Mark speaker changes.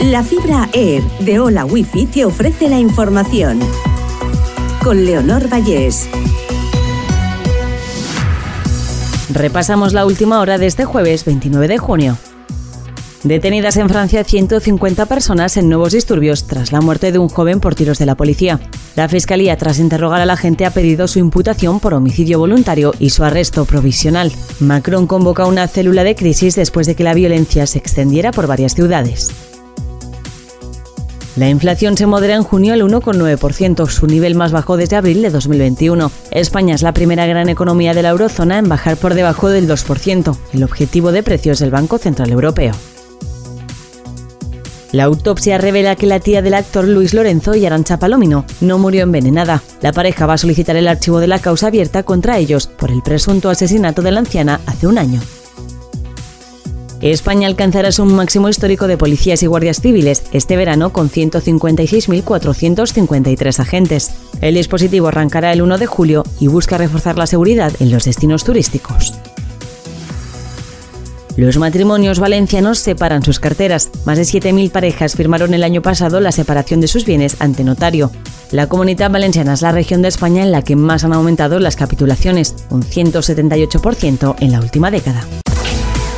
Speaker 1: La fibra Air de Hola Wifi te ofrece la información. Con Leonor Vallés.
Speaker 2: Repasamos la última hora de este jueves 29 de junio. Detenidas en Francia 150 personas en nuevos disturbios tras la muerte de un joven por tiros de la policía. La Fiscalía, tras interrogar a la gente, ha pedido su imputación por homicidio voluntario y su arresto provisional. Macron convoca una célula de crisis después de que la violencia se extendiera por varias ciudades. La inflación se modera en junio al 1,9%, su nivel más bajo desde abril de 2021. España es la primera gran economía de la eurozona en bajar por debajo del 2%, el objetivo de precios del Banco Central Europeo. La autopsia revela que la tía del actor Luis Lorenzo y Arancha Palomino no murió envenenada. La pareja va a solicitar el archivo de la causa abierta contra ellos por el presunto asesinato de la anciana hace un año. España alcanzará su máximo histórico de policías y guardias civiles este verano con 156.453 agentes. El dispositivo arrancará el 1 de julio y busca reforzar la seguridad en los destinos turísticos. Los matrimonios valencianos separan sus carteras. Más de 7.000 parejas firmaron el año pasado la separación de sus bienes ante notario. La comunidad valenciana es la región de España en la que más han aumentado las capitulaciones, un 178% en la última década.